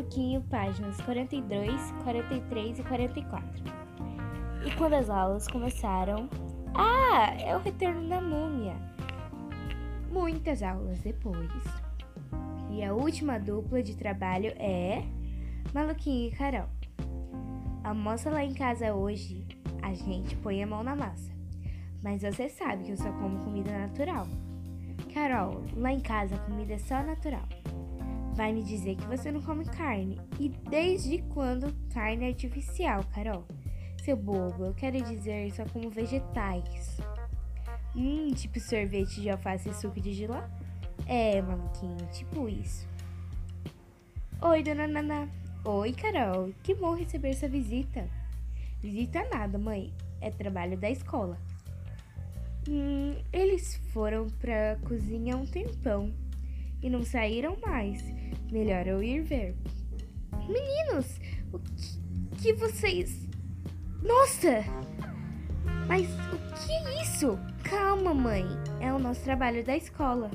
Maluquinho, páginas 42, 43 e 44. E quando as aulas começaram. Ah, é o retorno da múmia! Muitas aulas depois. E a última dupla de trabalho é. Maluquinho e Carol. Almoça lá em casa hoje. A gente põe a mão na massa. Mas você sabe que eu só como comida natural. Carol, lá em casa a comida é só natural. Vai me dizer que você não come carne. E desde quando carne artificial, Carol? Seu bobo, eu quero dizer só como vegetais. Hum, tipo sorvete de alface e suco de giló? É, maluquinho, tipo isso. Oi, dona Naná. Oi, Carol. Que bom receber sua visita. Visita nada, mãe. É trabalho da escola. Hum, eles foram pra cozinha um tempão e não saíram mais. Melhor eu ir ver. Meninos, o que, que vocês. Nossa! Mas o que é isso? Calma, mãe. É o nosso trabalho da escola.